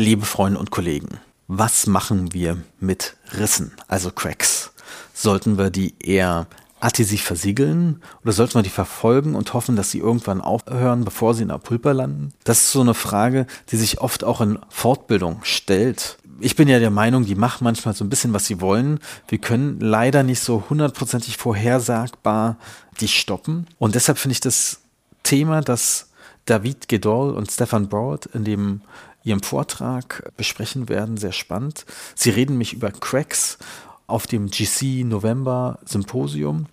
Liebe Freunde und Kollegen, was machen wir mit Rissen, also Cracks? Sollten wir die eher adhesiv versiegeln oder sollten wir die verfolgen und hoffen, dass sie irgendwann aufhören, bevor sie in der Pulper landen? Das ist so eine Frage, die sich oft auch in Fortbildung stellt. Ich bin ja der Meinung, die machen manchmal so ein bisschen, was sie wollen. Wir können leider nicht so hundertprozentig vorhersagbar die stoppen. Und deshalb finde ich das Thema, das David Gedol und Stefan Broad in dem ihrem Vortrag besprechen werden, sehr spannend. Sie reden mich über Cracks auf dem GC November Symposium.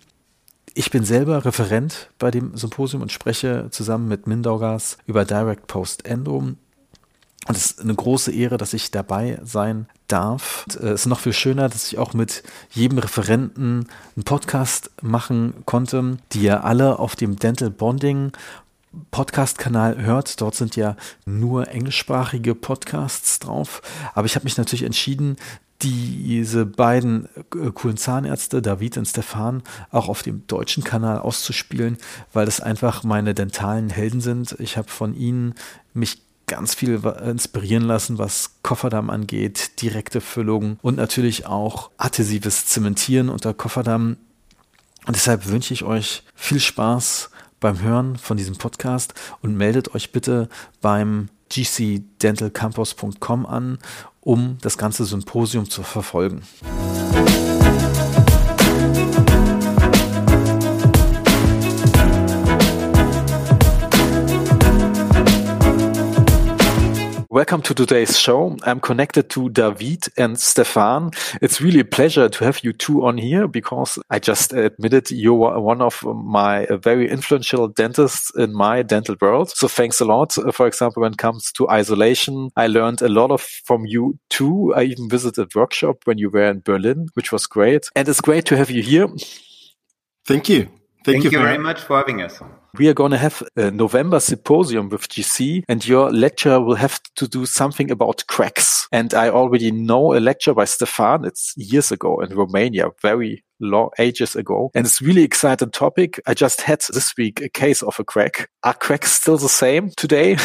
Ich bin selber Referent bei dem Symposium und spreche zusammen mit Mindaugas über Direct Post Endo. Und es ist eine große Ehre, dass ich dabei sein darf. Und, äh, es ist noch viel schöner, dass ich auch mit jedem Referenten einen Podcast machen konnte, die ja alle auf dem Dental Bonding Podcast-Kanal hört. Dort sind ja nur englischsprachige Podcasts drauf. Aber ich habe mich natürlich entschieden, diese beiden äh, coolen Zahnärzte, David und Stefan, auch auf dem deutschen Kanal auszuspielen, weil das einfach meine dentalen Helden sind. Ich habe von ihnen mich ganz viel inspirieren lassen, was Kofferdamm angeht, direkte Füllung und natürlich auch adhesives Zementieren unter Kofferdamm. Und deshalb wünsche ich euch viel Spaß beim Hören von diesem Podcast und meldet euch bitte beim gcdentalcampus.com an, um das ganze Symposium zu verfolgen. Welcome to today's show. I'm connected to David and Stefan. It's really a pleasure to have you two on here because I just admitted you're one of my very influential dentists in my dental world. So thanks a lot. For example, when it comes to isolation, I learned a lot of from you too. I even visited a workshop when you were in Berlin, which was great. And it's great to have you here. Thank you. Thank, Thank you, you very much for having us. We are going to have a November symposium with GC and your lecture will have to do something about cracks. And I already know a lecture by Stefan. It's years ago in Romania, very long ages ago. And it's really exciting topic. I just had this week a case of a crack. Are cracks still the same today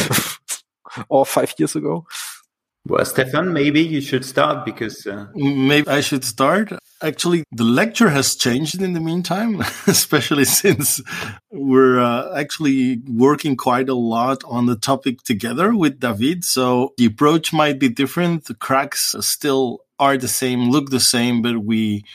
or five years ago? Well, Stefan, maybe you should start because. Uh... Maybe I should start. Actually, the lecture has changed in the meantime, especially since we're uh, actually working quite a lot on the topic together with David. So the approach might be different. The cracks still are the same, look the same, but we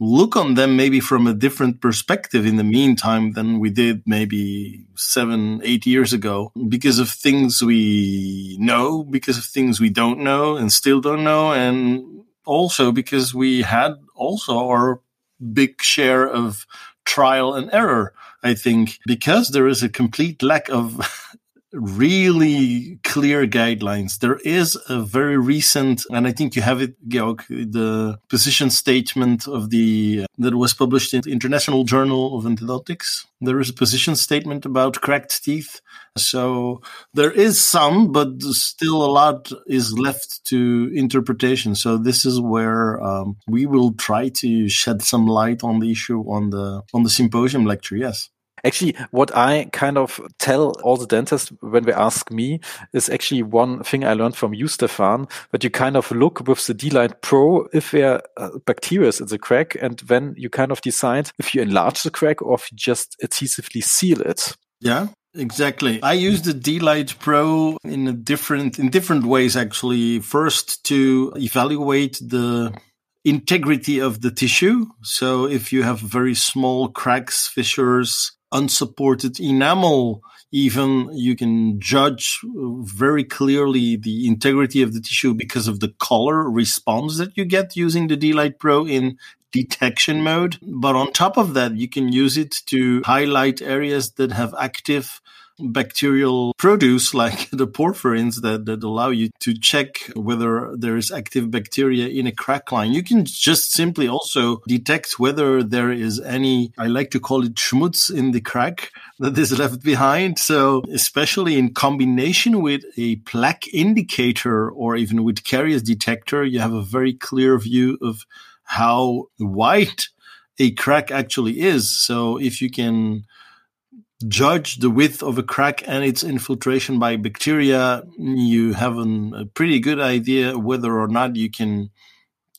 look on them maybe from a different perspective in the meantime than we did maybe seven, eight years ago because of things we know, because of things we don't know and still don't know. And also because we had also our big share of trial and error. I think because there is a complete lack of really clear guidelines. There is a very recent, and I think you have it, Georg, the position statement of the that was published in the International Journal of Endodontics. There is a position statement about cracked teeth. So there is some, but still a lot is left to interpretation. So this is where um, we will try to shed some light on the issue on the on the symposium lecture. Yes. Actually, what I kind of tell all the dentists when they ask me is actually one thing I learned from you, Stefan, that you kind of look with the D-Light Pro if there are bacteria in the crack, and then you kind of decide if you enlarge the crack or if you just adhesively seal it. Yeah. Exactly. I use the D-Light Pro in a different in different ways actually. First to evaluate the integrity of the tissue. So if you have very small cracks, fissures, unsupported enamel, even you can judge uh, very clearly the integrity of the tissue because of the color response that you get using the D-Light Pro in detection mode. But on top of that, you can use it to highlight areas that have active bacterial produce like the porphyrins that, that allow you to check whether there is active bacteria in a crack line. You can just simply also detect whether there is any, I like to call it schmutz in the crack that is left behind. So especially in combination with a plaque indicator or even with caries detector, you have a very clear view of how white a crack actually is. So if you can judge the width of a crack and its infiltration by bacteria, you have an, a pretty good idea whether or not you can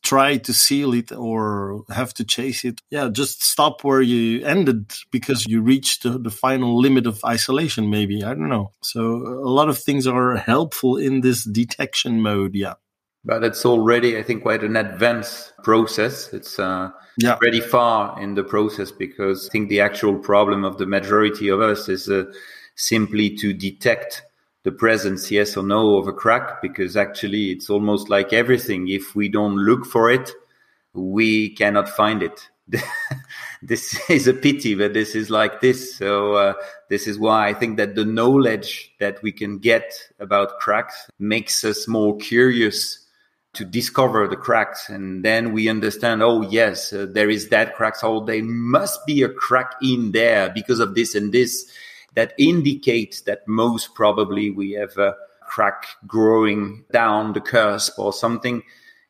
try to seal it or have to chase it. Yeah, just stop where you ended because you reached the, the, final limit of isolation, maybe. I don't know. So a lot of things are helpful in this detection mode. Yeah. But it's already, I think, quite an advanced process. It's uh, yeah. pretty far in the process because I think the actual problem of the majority of us is uh, simply to detect the presence, yes or no, of a crack, because actually it's almost like everything. If we don't look for it, we cannot find it. this is a pity, but this is like this. So uh, this is why I think that the knowledge that we can get about cracks makes us more curious to discover the cracks and then we understand oh yes uh, there is that crack so there must be a crack in there because of this and this that indicates that most probably we have a crack growing down the cusp or something.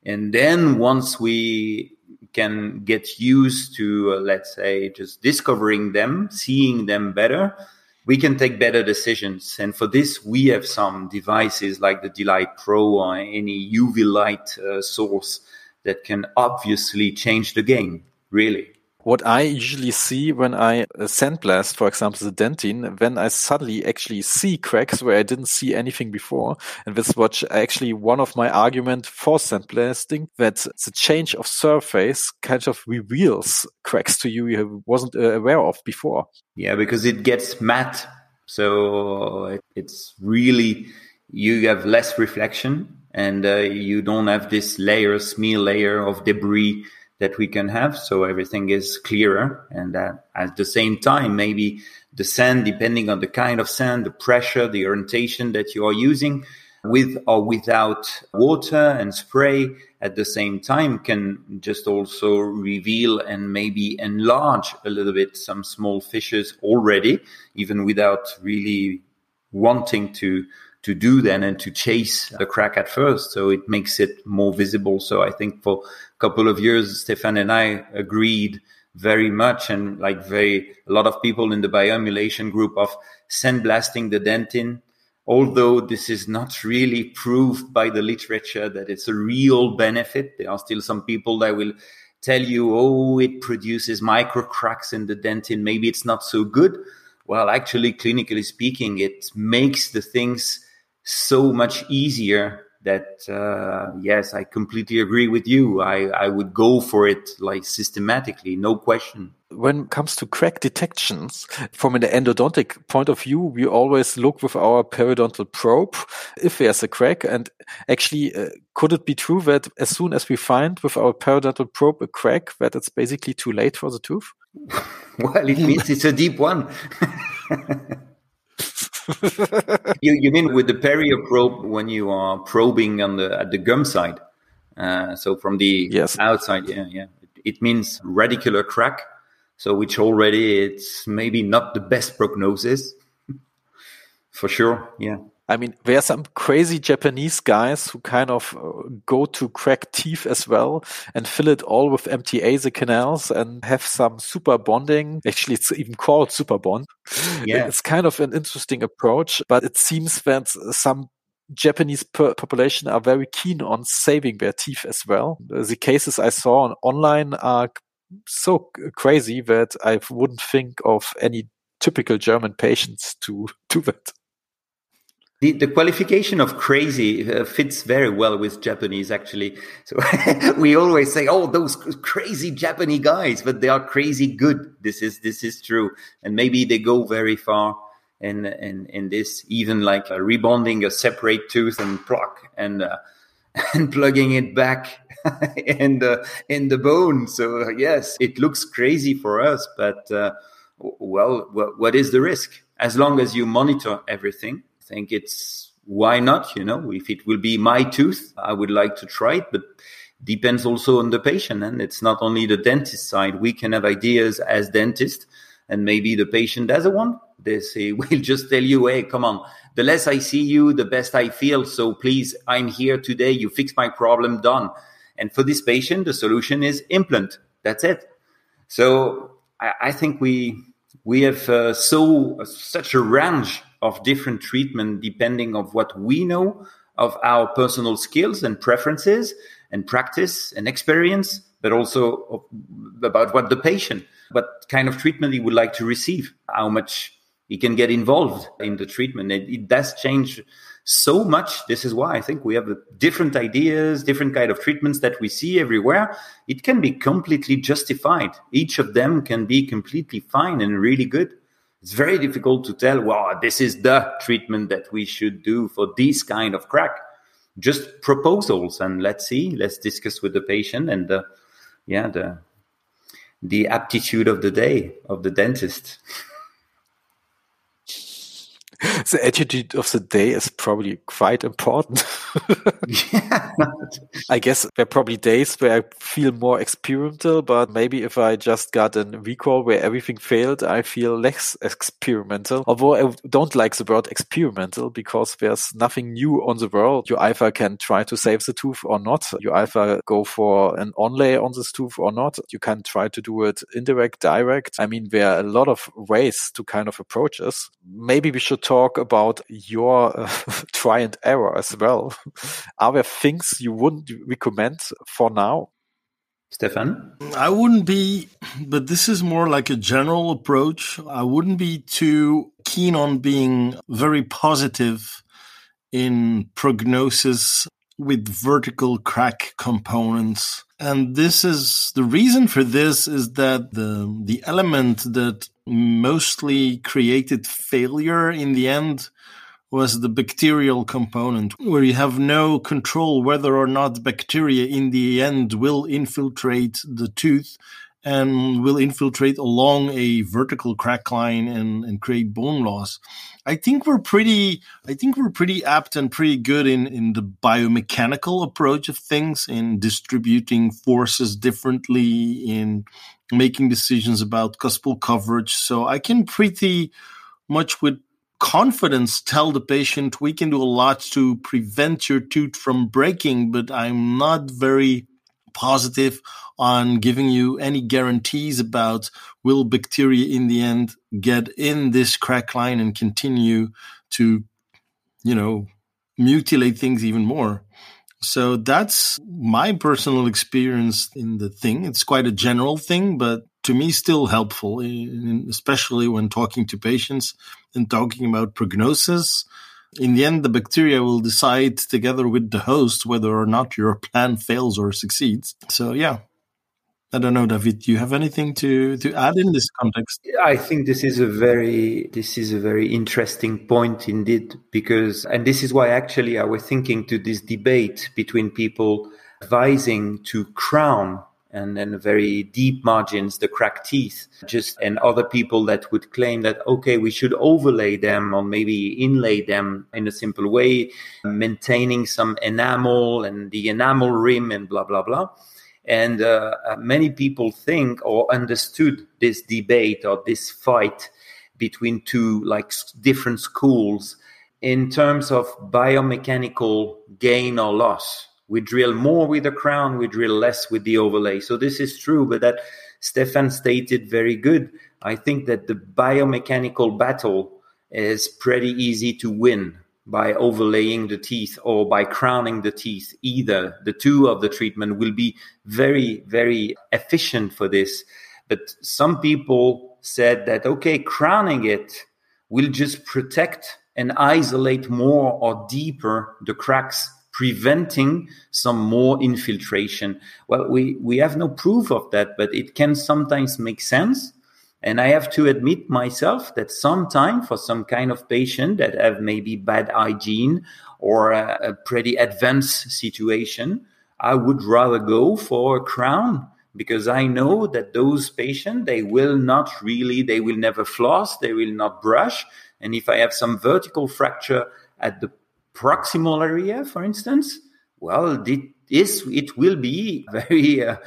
And then once we can get used to uh, let's say just discovering them seeing them better we can take better decisions. And for this, we have some devices like the D-Light Pro or any UV light uh, source that can obviously change the game, really what I usually see when I uh, sandblast, for example, the dentine, when I suddenly actually see cracks where I didn't see anything before. And this was actually one of my argument for sandblasting that the change of surface kind of reveals cracks to you you wasn't uh, aware of before. Yeah, because it gets matte. So it's really, you have less reflection and uh, you don't have this layer, smear layer of debris that we can have so everything is clearer and uh, at the same time maybe the sand depending on the kind of sand the pressure the orientation that you are using with or without water and spray at the same time can just also reveal and maybe enlarge a little bit some small fissures already even without really wanting to to do then and to chase the crack at first. So it makes it more visible. So I think for couple of years, Stefan and I agreed very much and like very, a lot of people in the bioemulation group of sandblasting the dentin. Although this is not really proved by the literature that it's a real benefit, there are still some people that will tell you, oh, it produces micro cracks in the dentin. Maybe it's not so good. Well, actually, clinically speaking, it makes the things so much easier that uh, yes i completely agree with you. I, I would go for it like systematically no question. When it comes to crack detections from an endodontic point of view we always look with our periodontal probe if there's a crack. And actually uh, could it be true that as soon as we find with our periodontal probe a crack that it's basically too late for the tooth? Well it means it's a deep one you, you mean with the perio probe when you are probing on the at the gum side? Uh, so from the yes. outside, yeah, yeah. It, it means radicular crack. So which already it's maybe not the best prognosis. For sure, yeah. I mean, there are some crazy Japanese guys who kind of uh, go to crack teeth as well and fill it all with MTA, the canals, and have some super bonding. Actually, it's even called super bond. Yeah. It's kind of an interesting approach, but it seems that some Japanese population are very keen on saving their teeth as well. The cases I saw on online are so crazy that I wouldn't think of any typical German patients to do that. The, the qualification of crazy uh, fits very well with Japanese, actually. So we always say, "Oh, those crazy Japanese guys," but they are crazy good. This is this is true, and maybe they go very far in in in this, even like uh, rebonding a separate tooth and pluck and uh, and plugging it back in the in the bone. So yes, it looks crazy for us, but uh, well, what is the risk? As long as you monitor everything think it's why not? You know, if it will be my tooth, I would like to try it, but depends also on the patient. And it's not only the dentist side. We can have ideas as dentist and maybe the patient doesn't want. They say, we'll just tell you, hey, come on. The less I see you, the best I feel. So please, I'm here today. You fix my problem, done. And for this patient, the solution is implant. That's it. So I, I think we, we have uh, so such a range of different treatment depending of what we know of our personal skills and preferences and practice and experience, but also about what the patient, what kind of treatment he would like to receive, how much he can get involved in the treatment. It, it does change so much. This is why I think we have different ideas, different kind of treatments that we see everywhere. It can be completely justified. Each of them can be completely fine and really good. It's very difficult to tell, well, this is the treatment that we should do for this kind of crack. Just proposals and let's see, let's discuss with the patient and the, yeah, the, the aptitude of the day of the dentist. the attitude of the day is probably quite important. yeah. I guess there are probably days where I feel more experimental, but maybe if I just got a recall where everything failed, I feel less experimental. Although I don't like the word experimental because there's nothing new on the world. You either can try to save the tooth or not. You either go for an onlay on this tooth or not. You can try to do it indirect, direct. I mean, there are a lot of ways to kind of approach this. Maybe we should talk about your uh, try and error as well. Are there things you wouldn't recommend for now? Stefan? I wouldn't be, but this is more like a general approach. I wouldn't be too keen on being very positive in prognosis with vertical crack components. And this is the reason for this is that the the element that mostly created failure in the end was the bacterial component, where you have no control whether or not bacteria in the end will infiltrate the tooth and will infiltrate along a vertical crack line and, and create bone loss. I think we're pretty I think we're pretty apt and pretty good in, in the biomechanical approach of things, in distributing forces differently, in making decisions about cuspal coverage. So I can pretty much with confidence tell the patient we can do a lot to prevent your tooth from breaking, but I'm not very positive on giving you any guarantees about will bacteria in the end get in this crack line and continue to, you know, mutilate things even more. So that's my personal experience in the thing. It's quite a general thing, but to me, still helpful, especially when talking to patients and talking about prognosis. In the end, the bacteria will decide together with the host whether or not your plan fails or succeeds. So, yeah, I don't know, David. Do you have anything to, to add in this context? I think this is a very this is a very interesting point indeed, because and this is why actually I was thinking to this debate between people advising to crown and then very deep margins, the cracked teeth, just and other people that would claim that okay, we should overlay them or maybe inlay them in a simple way, maintaining some enamel and the enamel rim and blah blah blah. And uh, uh, many people think or understood this debate or this fight between two like different schools in terms of biomechanical gain or loss. We drill more with the crown, we drill less with the overlay. So this is true, but that Stefan stated very good. I think that the biomechanical battle is pretty easy to win by overlaying the teeth or by crowning the teeth. Either the two of the treatment will be very, very efficient for this. But some people said that, okay, crowning it will just protect and isolate more or deeper the cracks, preventing some more infiltration. Well, we, we have no proof of that, but it can sometimes make sense and I have to admit myself that sometimes for some kind of patient that have maybe bad hygiene or a, a pretty advanced situation, I would rather go for a crown because I know that those patients, they will not really, they will never floss, they will not brush. And if I have some vertical fracture at the proximal area, for instance, well, this, it will be very uh,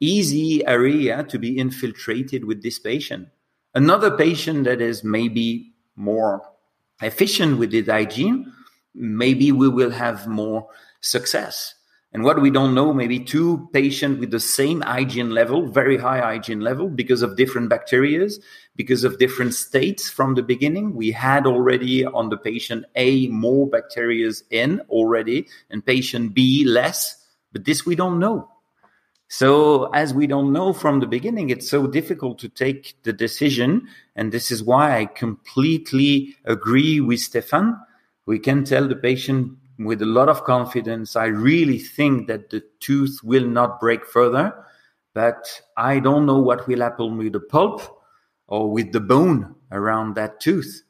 easy area to be infiltrated with this patient. Another patient that is maybe more efficient with the hygiene, maybe we will have more success. And what we don't know, maybe two patients with the same hygiene level, very high hygiene level, because of different bacteria, because of different states from the beginning. We had already on the patient A more bacteria in already, and patient B less. But this we don't know. So as we don't know from the beginning, it's so difficult to take the decision. And this is why I completely agree with Stefan. We can tell the patient with a lot of confidence, I really think that the tooth will not break further, but I don't know what will happen with the pulp or with the bone around that tooth.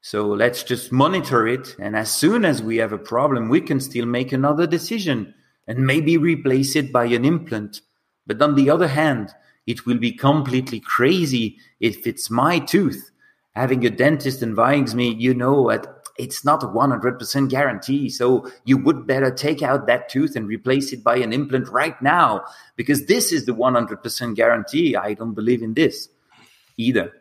So let's just monitor it. And as soon as we have a problem, we can still make another decision and maybe replace it by an implant. But on the other hand, it will be completely crazy if it's my tooth. Having a dentist advise me, you know, at it's not a 100% guarantee. So you would better take out that tooth and replace it by an implant right now because this is the 100% guarantee. I don't believe in this either.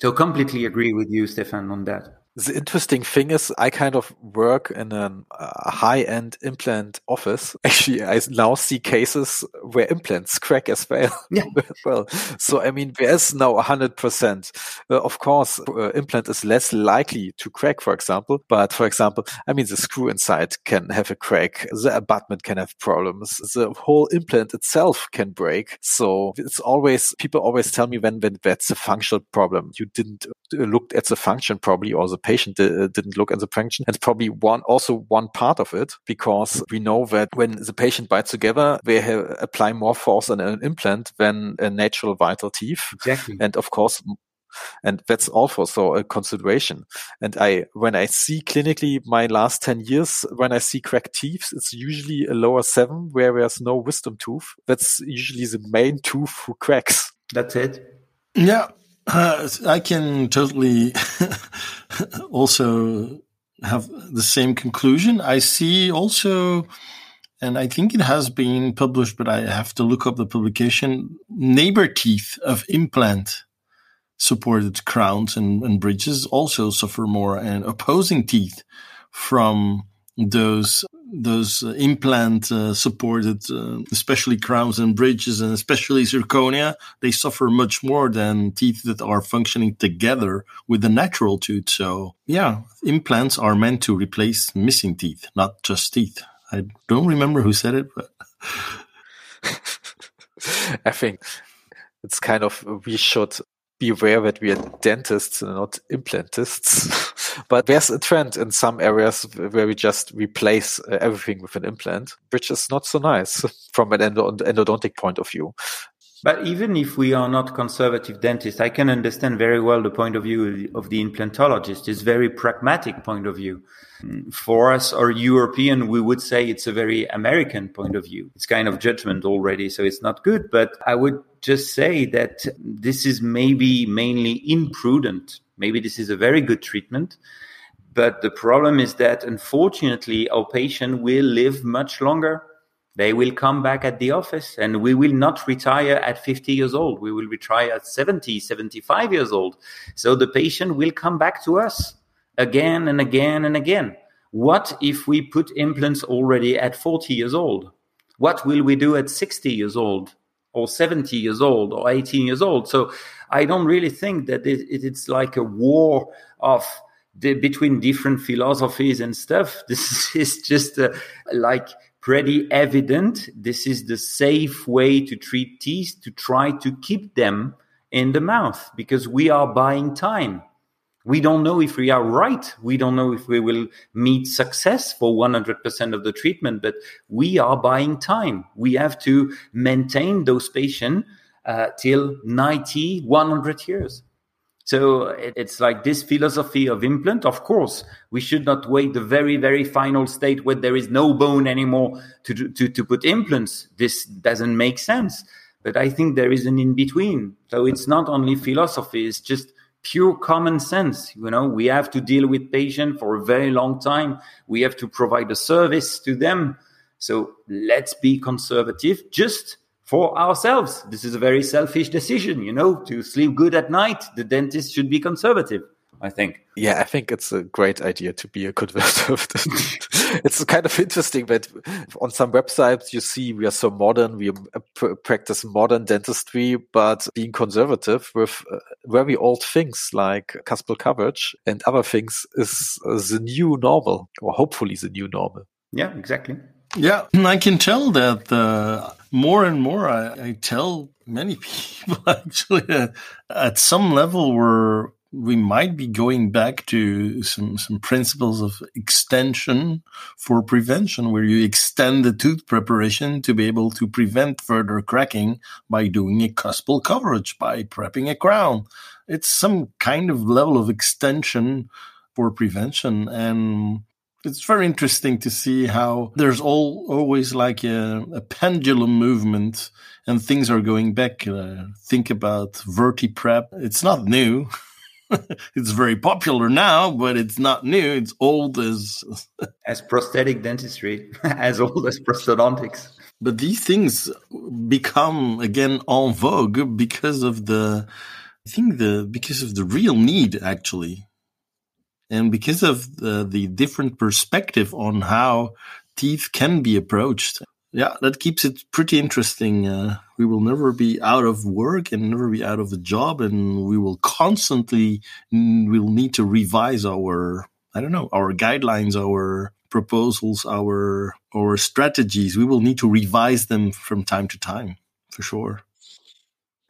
So completely agree with you, Stefan, on that the interesting thing is I kind of work in a uh, high-end implant office. Actually, I now see cases where implants crack as well. Yeah. well, so I mean, there's now 100%. Uh, of course, uh, implant is less likely to crack, for example. But for example, I mean, the screw inside can have a crack. The abutment can have problems. The whole implant itself can break. So it's always, people always tell me when, when that's a functional problem. You didn't uh, look at the function probably or the patient uh, didn't look at the function. It's probably one also one part of it because we know that when the patient bites together, they have, apply more force on an implant than a natural vital teeth. Exactly. And of course, and that's also so a consideration. And I, when I see clinically my last 10 years, when I see cracked teeth, it's usually a lower seven where there's no wisdom tooth. That's usually the main tooth who cracks. That's it. Yeah. Uh, I can totally also have the same conclusion. I see also, and I think it has been published, but I have to look up the publication, neighbor teeth of implant supported crowns and, and bridges also suffer more and opposing teeth from those those uh, implant uh, supported, uh, especially crowns and bridges, and especially zirconia, they suffer much more than teeth that are functioning together with the natural tooth. So, yeah, implants are meant to replace missing teeth, not just teeth. I don't remember who said it, but. I think it's kind of we should be aware that we are dentists and not implantists. but there's a trend in some areas where we just replace uh, everything with an implant, which is not so nice from an endodontic point of view. But even if we are not conservative dentists, I can understand very well the point of view of the implantologist. It's very pragmatic point of view. For us or European, we would say it's a very American point of view. It's kind of judgment already, so it's not good. But I would just say that this is maybe mainly imprudent. Maybe this is a very good treatment. But the problem is that unfortunately, our patient will live much longer they will come back at the office and we will not retire at 50 years old. We will retire at 70, 75 years old. So the patient will come back to us again and again and again. What if we put implants already at 40 years old? What will we do at 60 years old or 70 years old or 18 years old? So I don't really think that it, it's like a war of the, between different philosophies and stuff. This is just uh, like pretty evident. This is the safe way to treat teeth to try to keep them in the mouth because we are buying time. We don't know if we are right. We don't know if we will meet success for 100% of the treatment, but we are buying time. We have to maintain those patients uh, till 90, 100 years. So it's like this philosophy of implant. Of course, we should not wait the very, very final state where there is no bone anymore to, to, to put implants. This doesn't make sense. But I think there is an in between. So it's not only philosophy, it's just pure common sense. You know, we have to deal with patients for a very long time. We have to provide a service to them. So let's be conservative. Just for ourselves. This is a very selfish decision, you know, to sleep good at night. The dentist should be conservative. I think. Yeah, I think it's a great idea to be a conservative. it's kind of interesting that on some websites you see we are so modern, we practice modern dentistry, but being conservative with uh, very old things like cuspal coverage and other things is uh, the new normal, or hopefully the new normal. Yeah, exactly. Yeah, and I can tell that uh, more and more. I, I, tell many people actually uh, at some level we're we might be going back to some, some principles of extension for prevention, where you extend the tooth preparation to be able to prevent further cracking by doing a cuspal coverage, by prepping a crown. It's some kind of level of extension for prevention. And it's very interesting to see how there's all always like a, a pendulum movement and things are going back. Uh, think about VertiPrep. It's not new. it's very popular now, but it's not new. It's old as as prosthetic dentistry, as old as prosthodontics. But these things become again en vogue because of the, I think the because of the real need actually, and because of the the different perspective on how teeth can be approached yeah, that keeps it pretty interesting. Uh, we will never be out of work and never be out of a job, and we will constantly will need to revise our I don't know our guidelines, our proposals, our our strategies. We will need to revise them from time to time, for sure.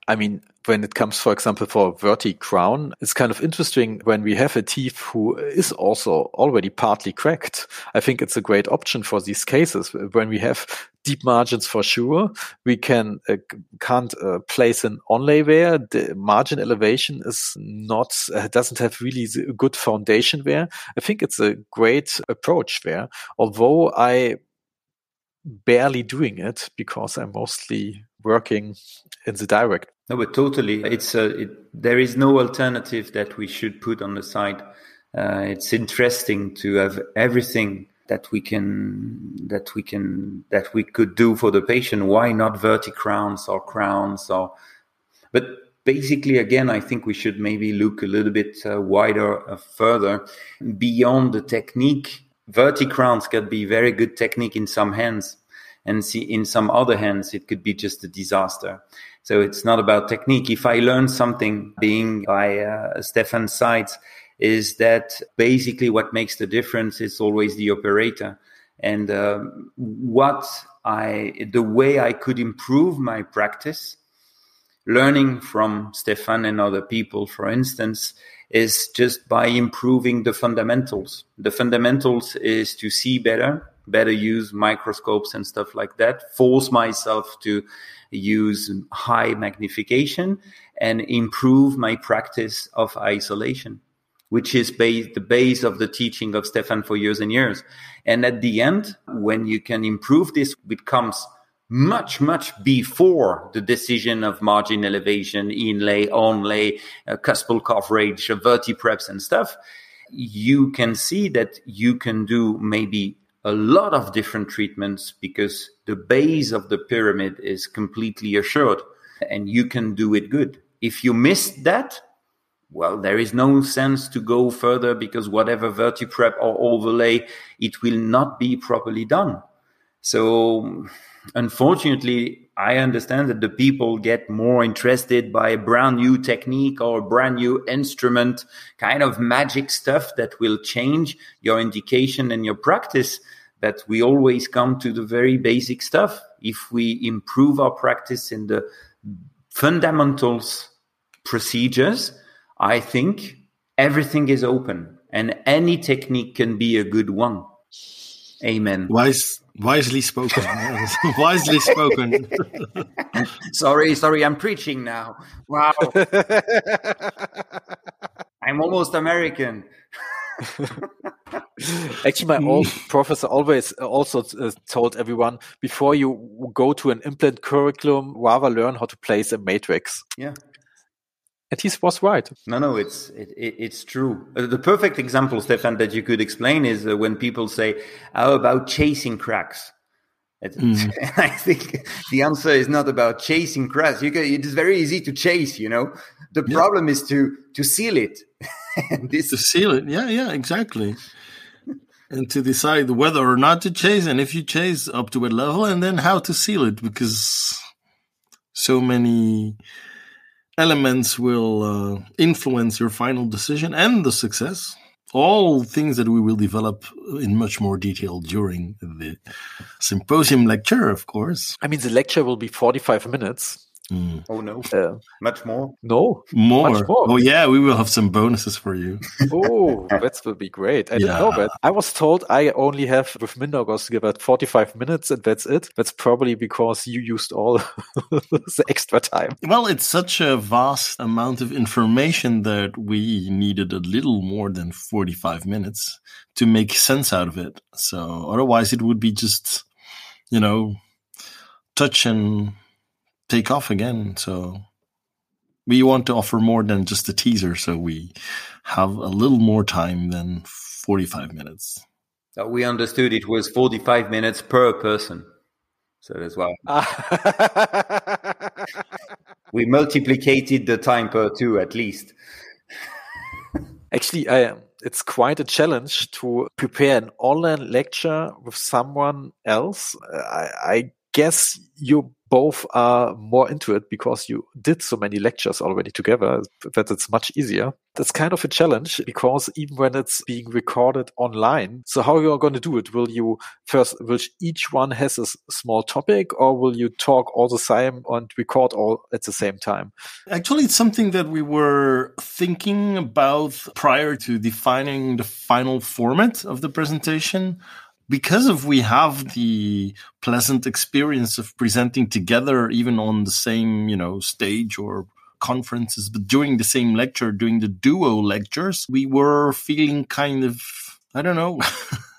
I mean, when it comes, for example, for verti crown, it's kind of interesting when we have a teeth who is also already partly cracked. I think it's a great option for these cases. When we have deep margins for sure, we can uh, can't uh, place an onlay there. The margin elevation is not uh, doesn't have really good foundation there. I think it's a great approach there. Although I barely doing it because I'm mostly working in the direct. No, but totally, it's a, it, there is no alternative that we should put on the side. Uh, it's interesting to have everything that we can that we can that we could do for the patient. Why not verti crowns or crowns or? But basically, again, I think we should maybe look a little bit uh, wider, uh, further beyond the technique. Verti crowns can be very good technique in some hands, and see in some other hands it could be just a disaster so it's not about technique. If i learn something being by uh, stefan's sides is that basically what makes the difference is always the operator. And uh, what i the way i could improve my practice learning from stefan and other people for instance is just by improving the fundamentals. The fundamentals is to see better better use microscopes and stuff like that, force myself to use high magnification and improve my practice of isolation, which is base, the base of the teaching of Stefan for years and years. And at the end, when you can improve this, it comes much, much before the decision of margin elevation, inlay, onlay, uh, cuspal coverage, vertipreps and stuff. You can see that you can do maybe a lot of different treatments because the base of the pyramid is completely assured and you can do it good. If you missed that, well, there is no sense to go further because whatever vertiprep or overlay, it will not be properly done. So unfortunately, I understand that the people get more interested by a brand new technique or a brand new instrument, kind of magic stuff that will change your indication and your practice. That we always come to the very basic stuff. If we improve our practice in the fundamentals procedures, I think everything is open and any technique can be a good one. Amen. Wise, wisely spoken. wisely spoken. sorry, sorry, I'm preaching now. Wow. I'm almost American. Actually, my old professor always uh, also uh, told everyone before you go to an implant curriculum, rather learn how to place a matrix. Yeah. And he was right. No, no, it's it, it, it's true. Uh, the perfect example, Stefan, that you could explain is uh, when people say, "How about chasing cracks?" Mm. I think the answer is not about chasing cracks. You can, it is very easy to chase. You know, the yeah. problem is to to seal it. this to seal it. Yeah, yeah, exactly. and to decide whether or not to chase, and if you chase up to a level, and then how to seal it, because so many elements will uh, influence your final decision and the success. All things that we will develop in much more detail during the symposium lecture, of course. I mean, the lecture will be 45 minutes. Mm. Oh no, uh, much more. No, more. more. Oh yeah, we will have some bonuses for you. oh, that will be great. I yeah. didn't know that. I was told I only have with Mindaugas about 45 minutes and that's it. That's probably because you used all the extra time. Well, it's such a vast amount of information that we needed a little more than 45 minutes to make sense out of it. So otherwise it would be just, you know, touch and take off again. So we want to offer more than just a teaser. So we have a little more time than 45 minutes. So we understood it was 45 minutes per person. So that's why ah. we multiplied the time per two at least. Actually, I, it's quite a challenge to prepare an online lecture with someone else. I, I guess you both are more into it because you did so many lectures already together that it's much easier. That's kind of a challenge because even when it's being recorded online, so how you are going to do it? Will you first, will each one has a small topic or will you talk all the time and record all at the same time? Actually, it's something that we were thinking about prior to defining the final format of the presentation because of we have the pleasant experience of presenting together even on the same you know stage or conferences but during the same lecture during the duo lectures we were feeling kind of i don't know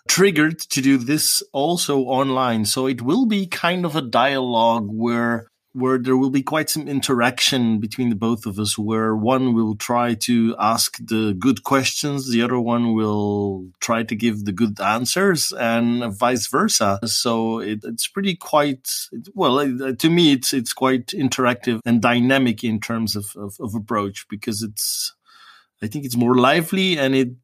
triggered to do this also online. So it will be kind of a dialogue where where there will be quite some interaction between the both of us where one will try to ask the good questions the other one will try to give the good answers and vice versa. So it, it's pretty quite well uh, to me it's it's quite interactive and dynamic in terms of, of, of approach because it's I think it's more lively and it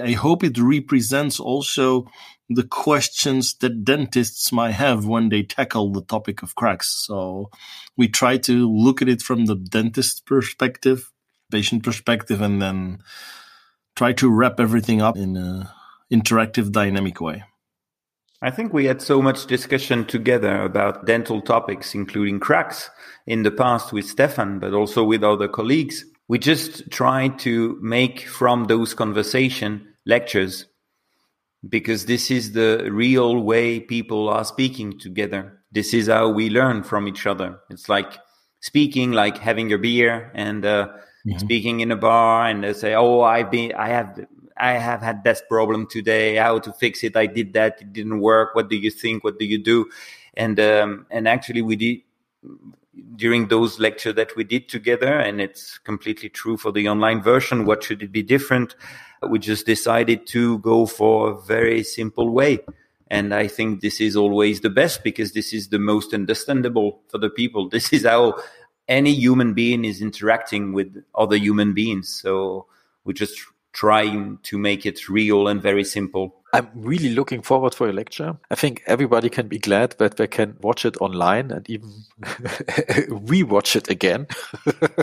I hope it represents also the questions that dentists might have when they tackle the topic of cracks. So we try to look at it from the dentist perspective, patient perspective, and then try to wrap everything up in an interactive, dynamic way. I think we had so much discussion together about dental topics, including cracks in the past with Stefan, but also with other colleagues. We just tried to make from those conversation lectures because this is the real way people are speaking together. This is how we learn from each other. It's like speaking, like having a beer and uh, mm-hmm. speaking in a bar, and they say, "Oh, I've been, I have, I have had this problem today. How to fix it? I did that. It didn't work. What do you think? What do you do?" And um, and actually, we did during those lectures that we did together, and it's completely true for the online version. What should it be different? We just decided to go for a very simple way. And I think this is always the best because this is the most understandable for the people. This is how any human being is interacting with other human beings. So we're just trying to make it real and very simple. I'm really looking forward for your lecture. I think everybody can be glad that they can watch it online and even rewatch it again.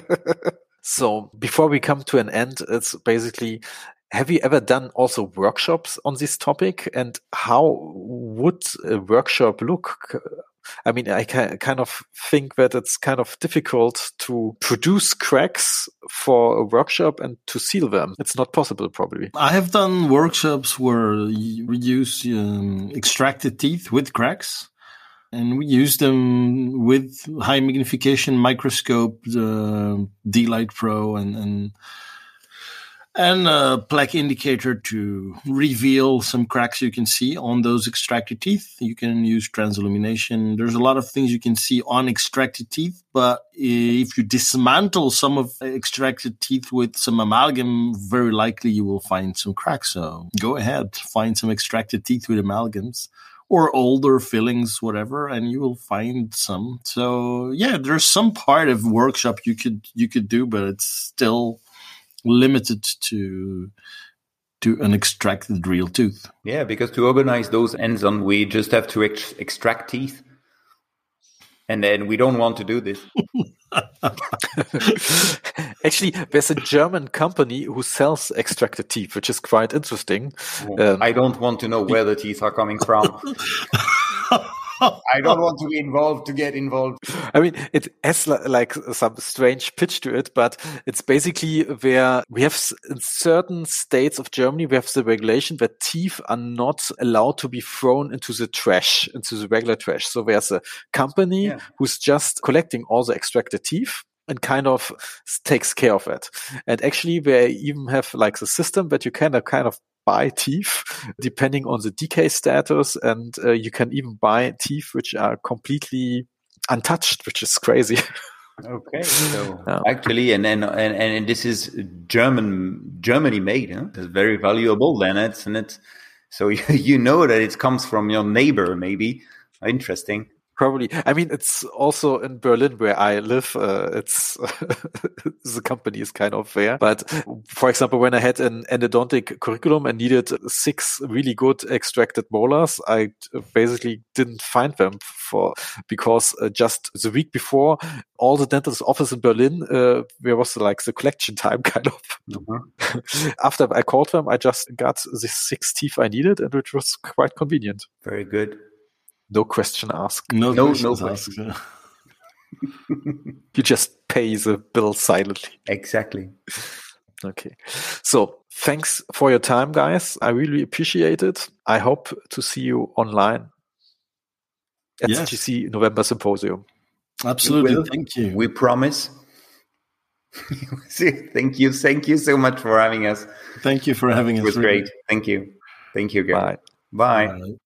so before we come to an end, it's basically have you ever done also workshops on this topic and how would a workshop look? I mean, I kind of think that it's kind of difficult to produce cracks for a workshop and to seal them. It's not possible, probably. I have done workshops where we use um, extracted teeth with cracks. And we use them with high magnification microscope, the D-Light Pro, and, and and a plaque indicator to reveal some cracks you can see on those extracted teeth. You can use transillumination. There's a lot of things you can see on extracted teeth, but if you dismantle some of extracted teeth with some amalgam, very likely you will find some cracks. So go ahead, find some extracted teeth with amalgams or older fillings, whatever, and you will find some. So yeah, there's some part of workshop you could you could do, but it's still limited to to an extracted real tooth. Yeah, because to organize those ends on, we just have to ex- extract teeth. And then we don't want to do this. Actually, there's a German company who sells extracted teeth, which is quite interesting. Um, I don't want to know where the teeth are coming from. I don't want to be involved to get involved. I mean, it has like some strange pitch to it, but it's basically where we have in certain states of Germany, we have the regulation that teeth are not allowed to be thrown into the trash, into the regular trash. So there's a company yeah. who's just collecting all the extracted teeth and kind of takes care of it. And actually, they even have like the system that you can kind of buy teeth depending on the decay status, and uh, you can even buy teeth which are completely untouched, which is crazy. okay, so yeah. actually, and then and, and this is German Germany made. Huh? It's very valuable. Then it's and it's so you know that it comes from your neighbor, maybe. Interesting probably i mean it's also in berlin where i live uh, it's the company is kind of there. But for example when i had an endodontic curriculum and needed six really good extracted molars i basically didn't find them for because uh, just the week before all the dentist office in berlin uh, there was like the collection time kind of. Mm-hmm. after i called them i just got the six teeth i needed and which was quite convenient. Very good no question asked. No, no, no question. you just pay the bill silently. Exactly. Okay. So thanks for your time, guys. I really appreciate it. I hope to see you online at yes. CGC November Symposium. Absolutely. Thank you. We promise. thank you. Thank you so much for having us. Thank you for having us. It was really. great. Thank you. Thank you. Bye. Bye. Bye.